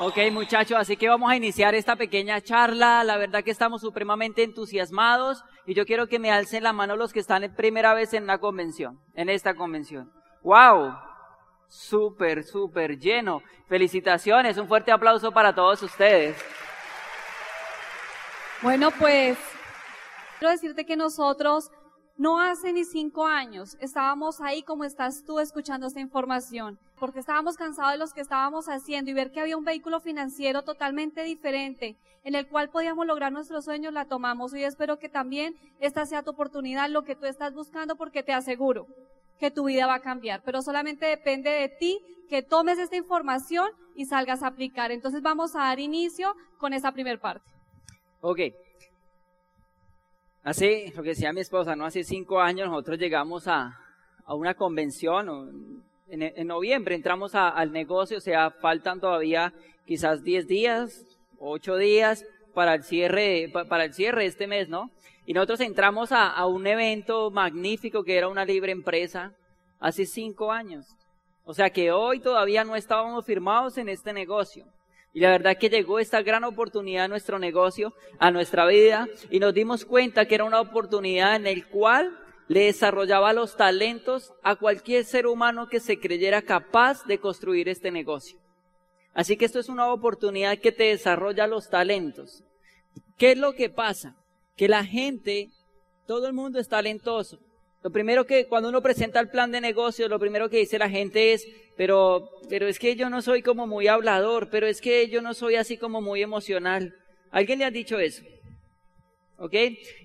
Ok, muchachos, así que vamos a iniciar esta pequeña charla. La verdad que estamos supremamente entusiasmados y yo quiero que me alcen la mano los que están en primera vez en la convención, en esta convención. ¡Wow! Súper, súper lleno. Felicitaciones, un fuerte aplauso para todos ustedes. Bueno, pues quiero decirte que nosotros no hace ni cinco años estábamos ahí como estás tú escuchando esta información, porque estábamos cansados de los que estábamos haciendo y ver que había un vehículo financiero totalmente diferente en el cual podíamos lograr nuestros sueños, la tomamos y espero que también esta sea tu oportunidad, lo que tú estás buscando, porque te aseguro que tu vida va a cambiar, pero solamente depende de ti que tomes esta información y salgas a aplicar. Entonces vamos a dar inicio con esa primera parte. Ok, Hace, lo que decía mi esposa, ¿no? Hace cinco años nosotros llegamos a, a una convención, en, noviembre entramos al negocio, o sea, faltan todavía quizás diez días, ocho días para el cierre, para el cierre de este mes, ¿no? Y nosotros entramos a, un evento magnífico que era una libre empresa hace cinco años. O sea que hoy todavía no estábamos firmados en este negocio. Y la verdad que llegó esta gran oportunidad a nuestro negocio, a nuestra vida, y nos dimos cuenta que era una oportunidad en el cual le desarrollaba los talentos a cualquier ser humano que se creyera capaz de construir este negocio. Así que esto es una oportunidad que te desarrolla los talentos. ¿Qué es lo que pasa? Que la gente, todo el mundo es talentoso, lo primero que cuando uno presenta el plan de negocio, lo primero que dice la gente es, pero, pero es que yo no soy como muy hablador, pero es que yo no soy así como muy emocional. ¿Alguien le ha dicho eso? ¿Ok?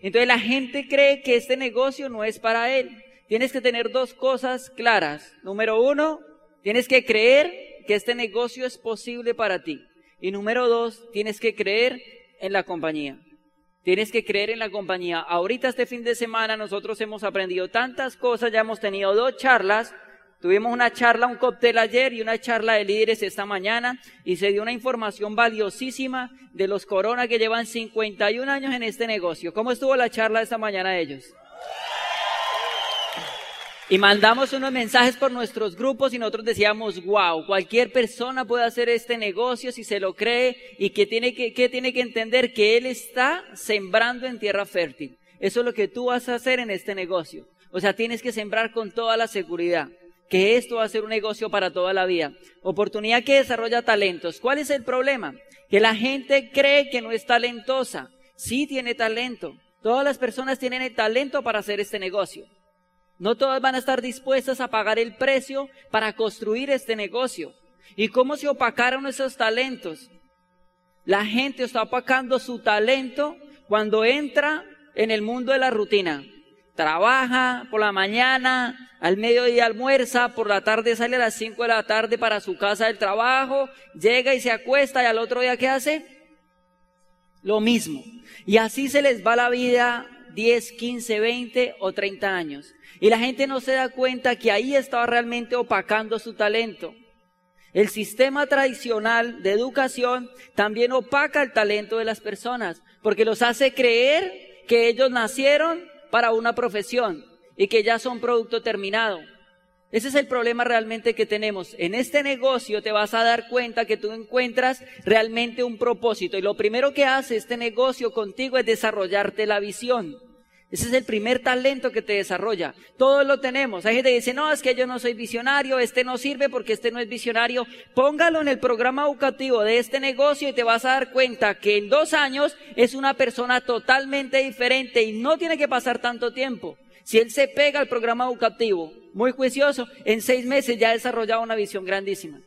Entonces la gente cree que este negocio no es para él. Tienes que tener dos cosas claras. Número uno, tienes que creer que este negocio es posible para ti. Y número dos, tienes que creer en la compañía. Tienes que creer en la compañía. Ahorita este fin de semana nosotros hemos aprendido tantas cosas, ya hemos tenido dos charlas. Tuvimos una charla, un cóctel ayer y una charla de líderes esta mañana y se dio una información valiosísima de los Corona que llevan 51 años en este negocio. ¿Cómo estuvo la charla esta mañana ellos? Y mandamos unos mensajes por nuestros grupos y nosotros decíamos, wow, cualquier persona puede hacer este negocio si se lo cree y que tiene que entender que él está sembrando en tierra fértil. Eso es lo que tú vas a hacer en este negocio. O sea, tienes que sembrar con toda la seguridad que esto va a ser un negocio para toda la vida. Oportunidad que desarrolla talentos. ¿Cuál es el problema? Que la gente cree que no es talentosa. Sí tiene talento. Todas las personas tienen el talento para hacer este negocio. No todas van a estar dispuestas a pagar el precio para construir este negocio. ¿Y cómo se opacaron esos talentos? La gente está opacando su talento cuando entra en el mundo de la rutina. Trabaja por la mañana, al mediodía almuerza, por la tarde sale a las 5 de la tarde para su casa del trabajo, llega y se acuesta y al otro día ¿qué hace? Lo mismo. Y así se les va la vida 10, 15, 20 o 30 años. Y la gente no se da cuenta que ahí estaba realmente opacando su talento. El sistema tradicional de educación también opaca el talento de las personas, porque los hace creer que ellos nacieron para una profesión y que ya son producto terminado. Ese es el problema realmente que tenemos. En este negocio te vas a dar cuenta que tú encuentras realmente un propósito y lo primero que hace este negocio contigo es desarrollarte la visión. Ese es el primer talento que te desarrolla. Todos lo tenemos. Hay gente que dice, no, es que yo no soy visionario, este no sirve porque este no es visionario. Póngalo en el programa educativo de este negocio y te vas a dar cuenta que en dos años es una persona totalmente diferente y no tiene que pasar tanto tiempo. Si él se pega al programa educativo, muy juicioso, en seis meses ya ha desarrollado una visión grandísima.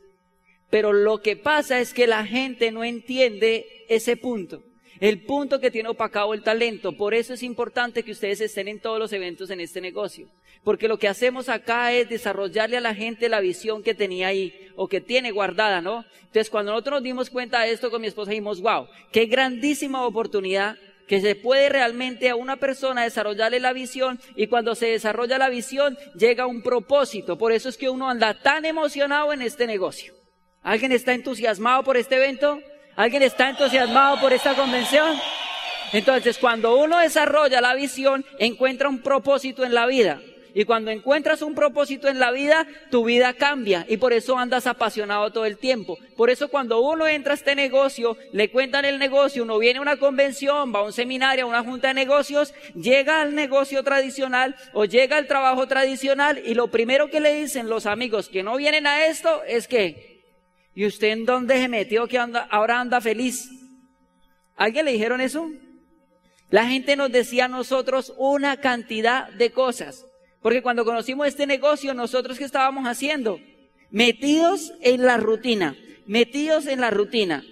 Pero lo que pasa es que la gente no entiende ese punto. El punto que tiene opacado el talento. Por eso es importante que ustedes estén en todos los eventos en este negocio. Porque lo que hacemos acá es desarrollarle a la gente la visión que tenía ahí o que tiene guardada, ¿no? Entonces, cuando nosotros nos dimos cuenta de esto con mi esposa, dijimos, wow, qué grandísima oportunidad que se puede realmente a una persona desarrollarle la visión y cuando se desarrolla la visión llega un propósito. Por eso es que uno anda tan emocionado en este negocio. ¿Alguien está entusiasmado por este evento? ¿Alguien está entusiasmado por esta convención? Entonces, cuando uno desarrolla la visión, encuentra un propósito en la vida. Y cuando encuentras un propósito en la vida, tu vida cambia y por eso andas apasionado todo el tiempo. Por eso cuando uno entra a este negocio, le cuentan el negocio, uno viene a una convención, va a un seminario, a una junta de negocios, llega al negocio tradicional o llega al trabajo tradicional y lo primero que le dicen los amigos que no vienen a esto es que, ¿y usted en dónde se metió que anda, ahora anda feliz? ¿Alguien le dijeron eso? La gente nos decía a nosotros una cantidad de cosas. Porque cuando conocimos este negocio, nosotros qué estábamos haciendo? Metidos en la rutina, metidos en la rutina.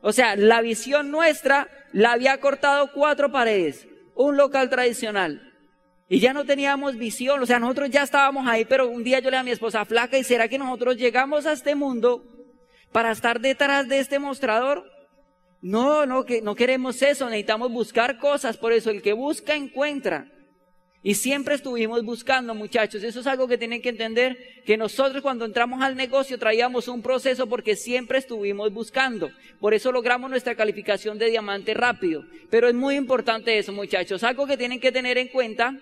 O sea, la visión nuestra la había cortado cuatro paredes, un local tradicional. Y ya no teníamos visión, o sea, nosotros ya estábamos ahí, pero un día yo le dije a mi esposa flaca, ¿y será que nosotros llegamos a este mundo para estar detrás de este mostrador? No, no, que no queremos eso, necesitamos buscar cosas, por eso el que busca encuentra. Y siempre estuvimos buscando, muchachos. Eso es algo que tienen que entender, que nosotros cuando entramos al negocio traíamos un proceso porque siempre estuvimos buscando. Por eso logramos nuestra calificación de diamante rápido. Pero es muy importante eso, muchachos. Algo que tienen que tener en cuenta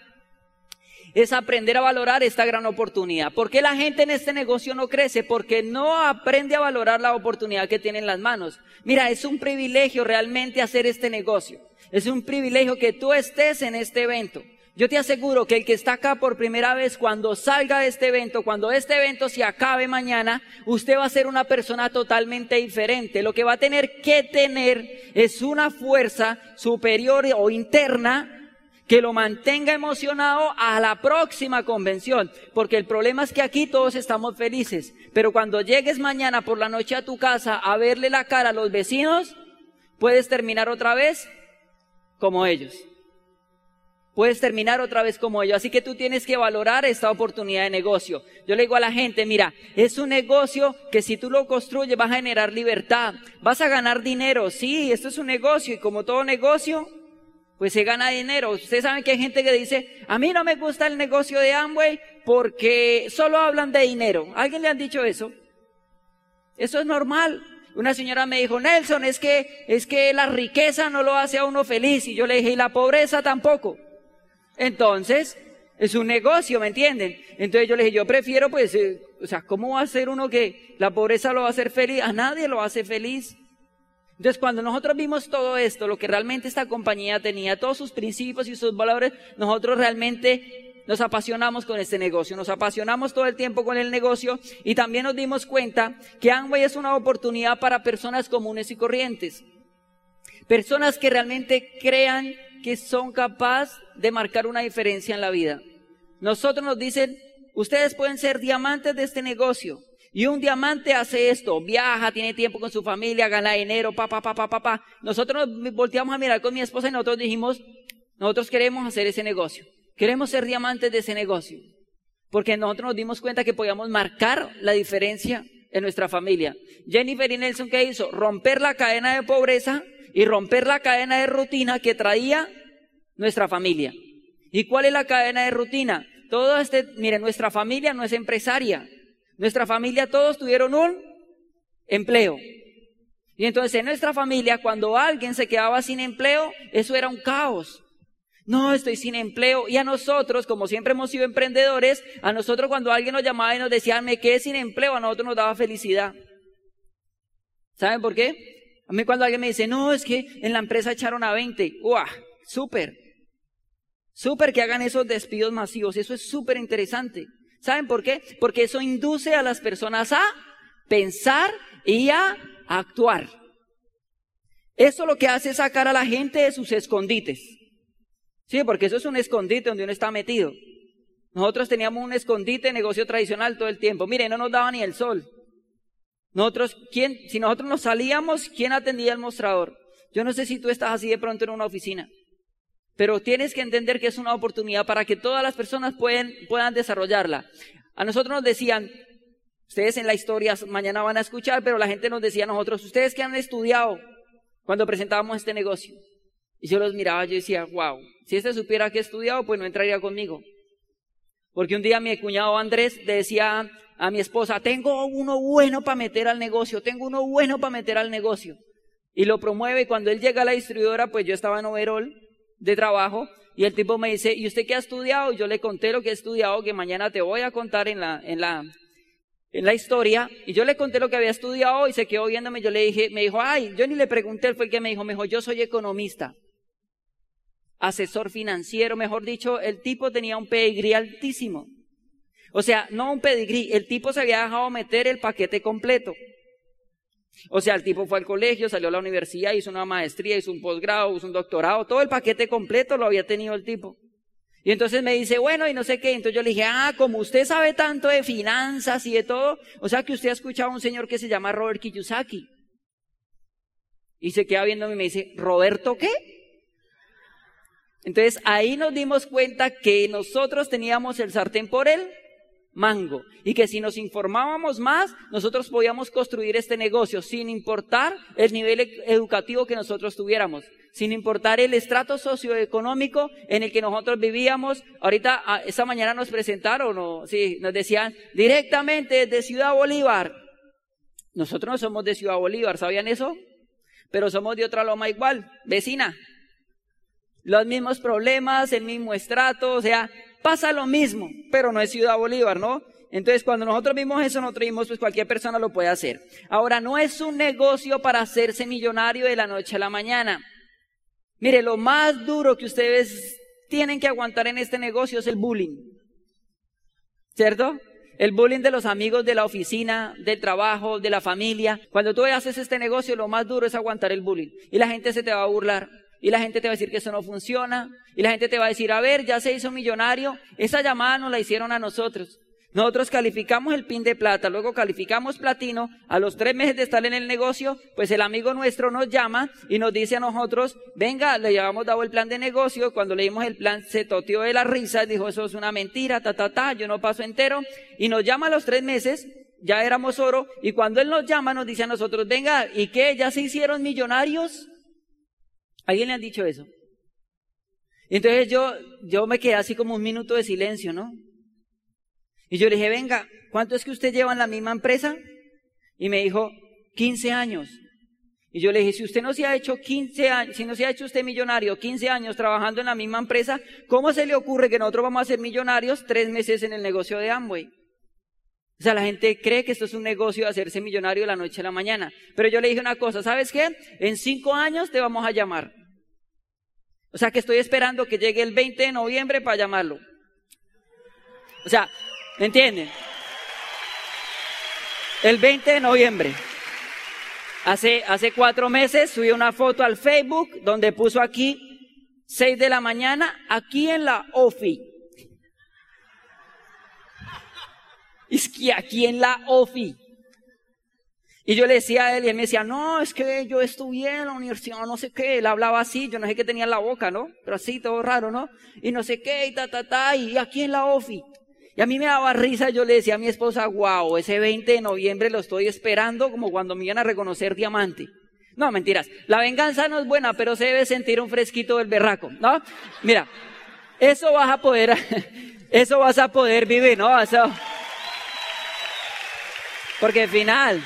es aprender a valorar esta gran oportunidad. ¿Por qué la gente en este negocio no crece? Porque no aprende a valorar la oportunidad que tiene en las manos. Mira, es un privilegio realmente hacer este negocio. Es un privilegio que tú estés en este evento. Yo te aseguro que el que está acá por primera vez, cuando salga de este evento, cuando este evento se acabe mañana, usted va a ser una persona totalmente diferente. Lo que va a tener que tener es una fuerza superior o interna que lo mantenga emocionado a la próxima convención. Porque el problema es que aquí todos estamos felices. Pero cuando llegues mañana por la noche a tu casa a verle la cara a los vecinos, puedes terminar otra vez como ellos puedes terminar otra vez como ellos. Así que tú tienes que valorar esta oportunidad de negocio. Yo le digo a la gente, mira, es un negocio que si tú lo construyes vas a generar libertad, vas a ganar dinero. Sí, esto es un negocio y como todo negocio, pues se gana dinero. Ustedes saben que hay gente que dice, a mí no me gusta el negocio de Amway porque solo hablan de dinero. ¿Alguien le han dicho eso? Eso es normal. Una señora me dijo, Nelson, es que, es que la riqueza no lo hace a uno feliz. Y yo le dije, y la pobreza tampoco. Entonces, es un negocio, ¿me entienden? Entonces yo le dije, yo prefiero pues, eh, o sea, ¿cómo va a ser uno que la pobreza lo va a hacer feliz? A nadie lo hace feliz. Entonces cuando nosotros vimos todo esto, lo que realmente esta compañía tenía, todos sus principios y sus valores, nosotros realmente nos apasionamos con este negocio, nos apasionamos todo el tiempo con el negocio y también nos dimos cuenta que Amway es una oportunidad para personas comunes y corrientes. Personas que realmente crean que son capaces de marcar una diferencia en la vida. Nosotros nos dicen, ustedes pueden ser diamantes de este negocio. Y un diamante hace esto, viaja, tiene tiempo con su familia, gana dinero, pa, pa, pa, pa, pa. Nosotros nos volteamos a mirar con mi esposa y nosotros dijimos, nosotros queremos hacer ese negocio. Queremos ser diamantes de ese negocio. Porque nosotros nos dimos cuenta que podíamos marcar la diferencia en nuestra familia. Jennifer y Nelson, ¿qué hizo? Romper la cadena de pobreza y romper la cadena de rutina que traía nuestra familia. ¿Y cuál es la cadena de rutina? Todo este, mire, nuestra familia no es empresaria. Nuestra familia todos tuvieron un empleo. Y entonces en nuestra familia, cuando alguien se quedaba sin empleo, eso era un caos. No, estoy sin empleo. Y a nosotros, como siempre hemos sido emprendedores, a nosotros cuando alguien nos llamaba y nos decía, me quedé sin empleo, a nosotros nos daba felicidad. ¿Saben por qué? A mí cuando alguien me dice, no, es que en la empresa echaron a 20, ¡guau! Súper. Súper que hagan esos despidos masivos. Eso es súper interesante. ¿Saben por qué? Porque eso induce a las personas a pensar y a actuar. Eso lo que hace es sacar a la gente de sus escondites. Sí, porque eso es un escondite donde uno está metido. Nosotros teníamos un escondite negocio tradicional todo el tiempo. Mire, no nos daba ni el sol. Nosotros, ¿quién, si nosotros nos salíamos, ¿quién atendía el mostrador? Yo no sé si tú estás así de pronto en una oficina, pero tienes que entender que es una oportunidad para que todas las personas pueden, puedan desarrollarla. A nosotros nos decían, ustedes en la historia mañana van a escuchar, pero la gente nos decía a nosotros, ustedes que han estudiado cuando presentábamos este negocio. Y yo los miraba, yo decía, wow, si este supiera que he estudiado, pues no entraría conmigo. Porque un día mi cuñado Andrés decía a mi esposa, tengo uno bueno para meter al negocio, tengo uno bueno para meter al negocio. Y lo promueve y cuando él llega a la distribuidora, pues yo estaba en overall de trabajo Y el tipo me dice, ¿y usted qué ha estudiado? Y yo le conté lo que he estudiado, que mañana te voy a contar en la, en la, en la historia. Y yo le conté lo que había estudiado y se quedó viéndome. Yo le dije, me dijo, ay, yo ni le pregunté, él fue el que me dijo, me dijo, yo soy economista. Asesor financiero, mejor dicho, el tipo tenía un pedigrí altísimo. O sea, no un pedigrí, el tipo se había dejado meter el paquete completo. O sea, el tipo fue al colegio, salió a la universidad, hizo una maestría, hizo un posgrado, hizo un doctorado, todo el paquete completo lo había tenido el tipo. Y entonces me dice, bueno, y no sé qué. Entonces yo le dije, ah, como usted sabe tanto de finanzas y de todo, o sea que usted ha escuchado a un señor que se llama Robert Kiyosaki. Y se queda viéndome y me dice, ¿Roberto qué? Entonces ahí nos dimos cuenta que nosotros teníamos el sartén por él mango. Y que si nos informábamos más, nosotros podíamos construir este negocio sin importar el nivel e-, educativo que nosotros tuviéramos, sin importar el estrato socioeconómico en el que nosotros vivíamos. Ahorita, ah, esta mañana nos presentaron, o, sí, nos decían directamente de Ciudad Bolívar. Nosotros no somos de Ciudad Bolívar, ¿sabían eso? Pero somos de otra loma igual, vecina. Los mismos problemas, el mismo estrato, o sea, pasa lo mismo, pero no es Ciudad Bolívar, ¿no? Entonces, cuando nosotros vimos eso, nosotros vimos, pues cualquier persona lo puede hacer. Ahora, no es un negocio para hacerse millonario de la noche a la mañana. Mire, lo más duro que ustedes tienen que aguantar en este negocio es el bullying. ¿Cierto? El bullying de los amigos de la oficina, del trabajo, de la familia. Cuando tú haces este negocio, lo más duro es aguantar el bullying. Y la gente se te va a burlar. Y la gente te va a decir que eso no funciona. Y la gente te va a decir, a ver, ya se hizo millonario. Esa llamada nos la hicieron a nosotros. Nosotros calificamos el pin de plata, luego calificamos platino. A los tres meses de estar en el negocio, pues el amigo nuestro nos llama y nos dice a nosotros, venga, le llevamos dado el plan de negocio. Cuando leímos el plan, se toteó de la risa, dijo, eso es una mentira, ta, ta, ta, yo no paso entero. Y nos llama a los tres meses, ya éramos oro. Y cuando él nos llama, nos dice a nosotros, venga, ¿y qué? ¿Ya se hicieron millonarios? ¿Alguien le han dicho eso? entonces yo, yo me quedé así como un minuto de silencio, ¿no? Y yo le dije, venga, ¿cuánto es que usted lleva en la misma empresa? Y me dijo, 15 años. Y yo le dije, si usted no se ha hecho 15 años, si no se ha hecho usted millonario 15 años trabajando en la misma empresa, ¿cómo se le ocurre que nosotros vamos a ser millonarios tres meses en el negocio de Amway? O sea, la gente cree que esto es un negocio de hacerse millonario de la noche a la mañana. Pero yo le dije una cosa, ¿sabes qué? En cinco años te vamos a llamar. O sea que estoy esperando que llegue el 20 de noviembre para llamarlo. O sea, ¿me entienden? El 20 de noviembre. Hace, hace cuatro meses subí una foto al Facebook donde puso aquí 6 de la mañana, aquí en la OFI. Es que aquí en la OFI. Y yo le decía a él y él me decía, no, es que yo estudié en la universidad, no sé qué. Él hablaba así, yo no sé qué tenía en la boca, ¿no? Pero así, todo raro, ¿no? Y no sé qué, y ta, ta, ta, y aquí en la OFI. Y a mí me daba risa, yo le decía a mi esposa, wow, ese 20 de noviembre lo estoy esperando como cuando me iban a reconocer diamante. No, mentiras. La venganza no es buena, pero se debe sentir un fresquito del berraco, ¿no? Mira, eso vas a poder, eso vas a poder vivir, ¿no? Eso, porque al final,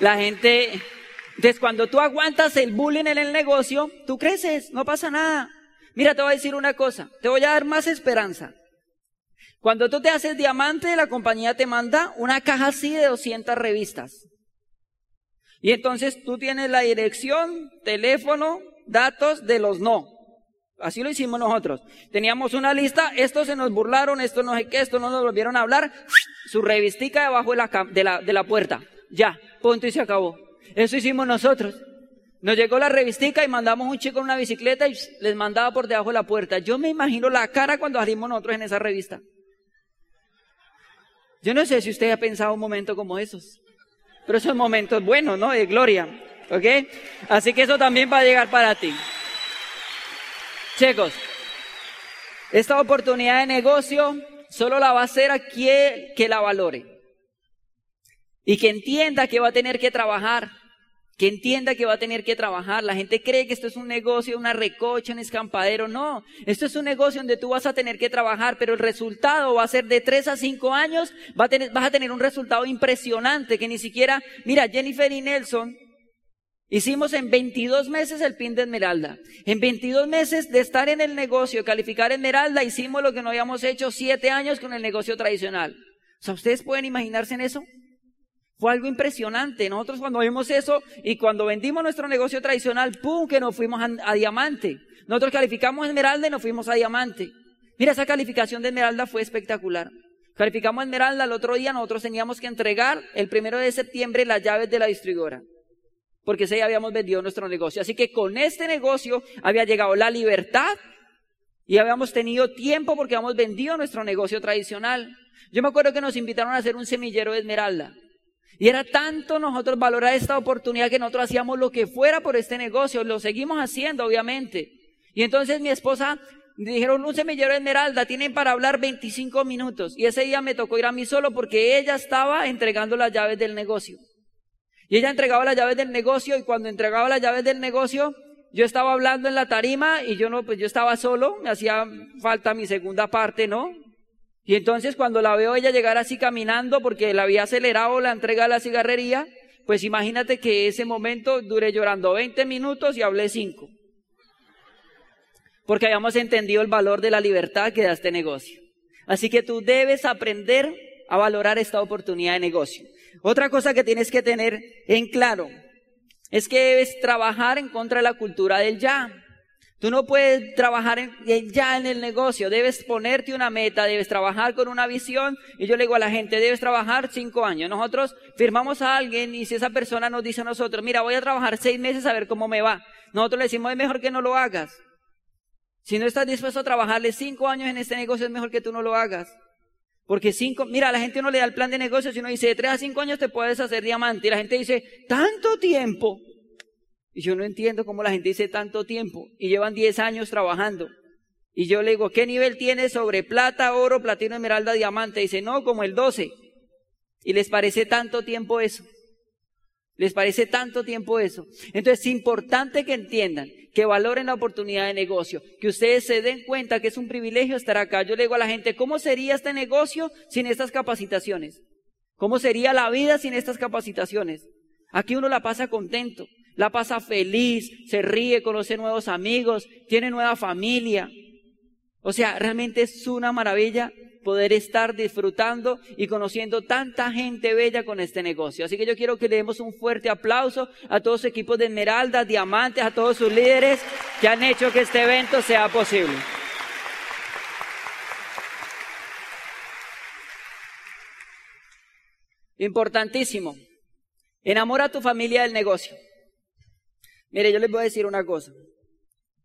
la gente, entonces cuando tú aguantas el bullying en el negocio, tú creces, no pasa nada. Mira, te voy a decir una cosa, te voy a dar más esperanza. Cuando tú te haces diamante, la compañía te manda una caja así de 200 revistas. Y entonces tú tienes la dirección, teléfono, datos de los no. Así lo hicimos nosotros. Teníamos una lista, estos se nos burlaron, esto no sé qué, esto no nos volvieron a hablar. Su revistica debajo de la, de la, de la puerta. Ya, punto y se acabó. Eso hicimos nosotros. Nos llegó la revistica y mandamos un chico en una bicicleta y les mandaba por debajo de la puerta. Yo me imagino la cara cuando salimos nosotros en esa revista. Yo no sé si usted ha pensado un momento como esos, pero esos momentos buenos, ¿no? De gloria, ¿ok? Así que eso también va a llegar para ti. Chicos, esta oportunidad de negocio solo la va a hacer aquel que la valore y que entienda que va a tener que trabajar, que entienda que va a tener que trabajar. La gente cree que esto es un negocio, una recocha, un escampadero. No, esto es un negocio donde tú vas a tener que trabajar, pero el resultado va a ser de tres a cinco años, va vas a tener un resultado impresionante que ni siquiera, mira, Jennifer y Nelson Hicimos en 22 meses el PIN de Esmeralda. En 22 meses de estar en el negocio, calificar Esmeralda, hicimos lo que no habíamos hecho siete años con el negocio tradicional. O sea, ¿ustedes pueden imaginarse en eso? Fue algo impresionante. Nosotros cuando vimos eso y cuando vendimos nuestro negocio tradicional, ¡pum! que nos fuimos a, a diamante. Nosotros calificamos Esmeralda y nos fuimos a diamante. Mira, esa calificación de Esmeralda fue espectacular. Calificamos Esmeralda, el otro día nosotros teníamos que entregar el primero de septiembre las llaves de la distribuidora porque ese ya habíamos vendido nuestro negocio. Así que con este negocio había llegado la libertad y habíamos tenido tiempo porque habíamos vendido nuestro negocio tradicional. Yo me acuerdo que nos invitaron a hacer un semillero de esmeralda. Y era tanto nosotros valorar esta oportunidad que nosotros hacíamos lo que fuera por este negocio. Lo seguimos haciendo, obviamente. Y entonces mi esposa dijeron, un semillero de esmeralda, tienen para hablar 25 minutos. Y ese día me tocó ir a mí solo porque ella estaba entregando las llaves del negocio. Y ella entregaba las llaves del negocio y cuando entregaba las llaves del negocio, yo estaba hablando en la tarima y yo no, pues yo estaba solo, me hacía falta mi segunda parte, ¿no? Y entonces cuando la veo ella llegar así caminando porque la había acelerado la entrega de la cigarrería, pues imagínate que ese momento duré llorando 20 minutos y hablé 5. Porque habíamos entendido el valor de la libertad que da este negocio. Así que tú debes aprender a valorar esta oportunidad de negocio. Otra cosa que tienes que tener en claro es que debes trabajar en contra de la cultura del ya. Tú no puedes trabajar en, ya en el negocio, debes ponerte una meta, debes trabajar con una visión. Y yo le digo a la gente, debes trabajar cinco años. Nosotros firmamos a alguien y si esa persona nos dice a nosotros, mira, voy a trabajar seis meses a ver cómo me va. Nosotros le decimos, es mejor que no lo hagas. Si no estás dispuesto a trabajarle cinco años en este negocio, es mejor que tú no lo hagas. Porque cinco, mira, la gente no le da el plan de negocio, sino dice, de tres a cinco años te puedes hacer diamante. Y la gente dice, ¿tanto tiempo? Y yo no entiendo cómo la gente dice tanto tiempo. Y llevan diez años trabajando. Y yo le digo, ¿qué nivel tiene sobre plata, oro, platino, esmeralda, diamante? Y dice, no, como el doce. Y les parece tanto tiempo eso. Les parece tanto tiempo eso. Entonces es importante que entiendan que valoren la oportunidad de negocio, que ustedes se den cuenta que es un privilegio estar acá. Yo le digo a la gente, ¿cómo sería este negocio sin estas capacitaciones? ¿Cómo sería la vida sin estas capacitaciones? Aquí uno la pasa contento, la pasa feliz, se ríe, conoce nuevos amigos, tiene nueva familia. O sea, realmente es una maravilla poder estar disfrutando y conociendo tanta gente bella con este negocio. Así que yo quiero que le demos un fuerte aplauso a todos los equipos de Esmeralda, Diamantes, a todos sus líderes que han hecho que este evento sea posible. Importantísimo. Enamora a tu familia del negocio. Mire, yo les voy a decir una cosa.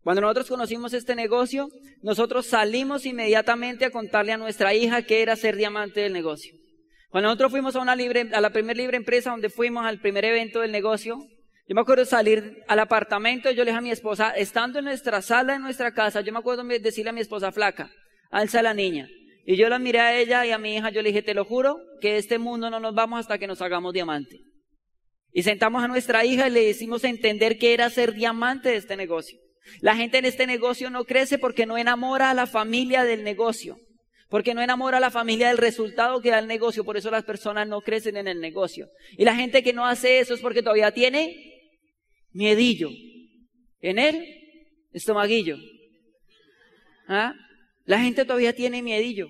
Cuando nosotros conocimos este negocio, nosotros salimos inmediatamente a contarle a nuestra hija que era ser diamante del negocio. Cuando nosotros fuimos a una libre, a la primera libre empresa donde fuimos al primer evento del negocio, yo me acuerdo salir al apartamento y yo le dije a mi esposa, estando en nuestra sala, en nuestra casa, yo me acuerdo decirle a mi esposa flaca, alza la niña. Y yo la miré a ella y a mi hija, yo le dije, te lo juro, que este mundo no nos vamos hasta que nos hagamos diamante. Y sentamos a nuestra hija y le hicimos entender que era ser diamante de este negocio. La gente en este negocio no crece porque no enamora a la familia del negocio, porque no enamora a la familia del resultado que da el negocio, por eso las personas no crecen en el negocio. Y la gente que no hace eso es porque todavía tiene miedillo en el estomaguillo. ¿Ah? La gente todavía tiene miedillo.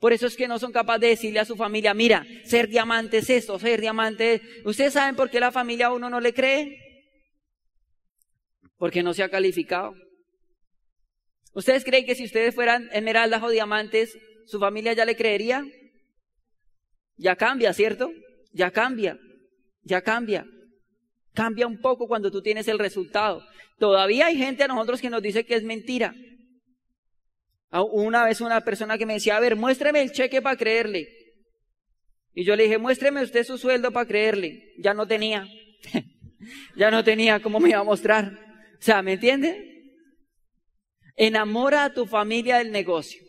Por eso es que no son capaces de decirle a su familia, mira, ser diamante es esto, ser diamante es... ¿Ustedes saben por qué la familia a uno no le cree? Porque no se ha calificado. ¿Ustedes creen que si ustedes fueran esmeraldas o diamantes, su familia ya le creería? Ya cambia, ¿cierto? Ya cambia, ya cambia. Cambia un poco cuando tú tienes el resultado. Todavía hay gente a nosotros que nos dice que es mentira. Una vez una persona que me decía, a ver, muéstreme el cheque para creerle. Y yo le dije, muéstreme usted su sueldo para creerle. Ya no tenía. ya no tenía cómo me iba a mostrar. O sea, ¿me entiende? Enamora a tu familia del negocio.